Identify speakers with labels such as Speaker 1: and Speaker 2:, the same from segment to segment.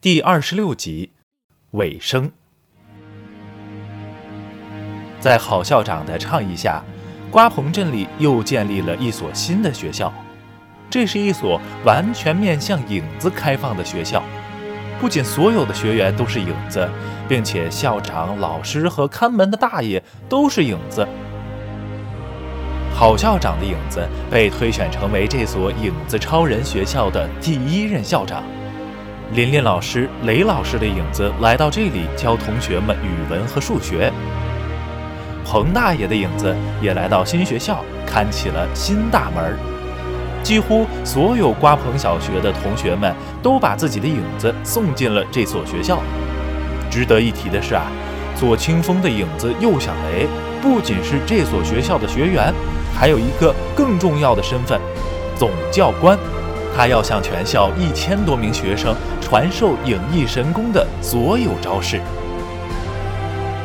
Speaker 1: 第二十六集尾声。在郝校长的倡议下，瓜棚镇里又建立了一所新的学校。这是一所完全面向影子开放的学校，不仅所有的学员都是影子，并且校长、老师和看门的大爷都是影子。郝校长的影子被推选成为这所影子超人学校的第一任校长。琳琳老师、雷老师的影子来到这里教同学们语文和数学。彭大爷的影子也来到新学校，看起了新大门。几乎所有瓜棚小学的同学们都把自己的影子送进了这所学校。值得一提的是啊，左清风的影子右响雷不仅是这所学校的学员，还有一个更重要的身份——总教官。他要向全校一千多名学生传授影艺神功的所有招式。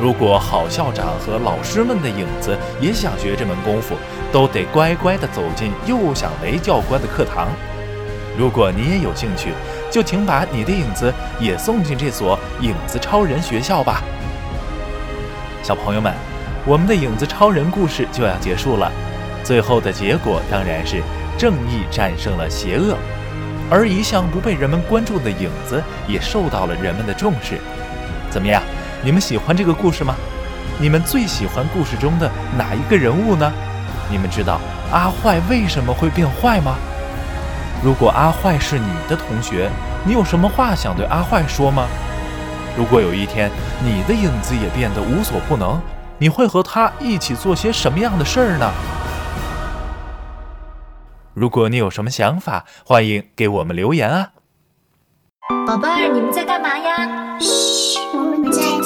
Speaker 1: 如果郝校长和老师们的影子也想学这门功夫，都得乖乖地走进右响雷教官的课堂。如果你也有兴趣，就请把你的影子也送进这所影子超人学校吧。小朋友们，我们的影子超人故事就要结束了，最后的结果当然是正义战胜了邪恶，而一向不被人们关注的影子也受到了人们的重视。怎么样？你们喜欢这个故事吗？你们最喜欢故事中的哪一个人物呢？你们知道阿坏为什么会变坏吗？如果阿坏是你的同学，你有什么话想对阿坏说吗？如果有一天你的影子也变得无所不能，你会和他一起做些什么样的事儿呢？如果你有什么想法，欢迎给我们留言啊！
Speaker 2: 宝贝儿，你们在干嘛呀？我们不在。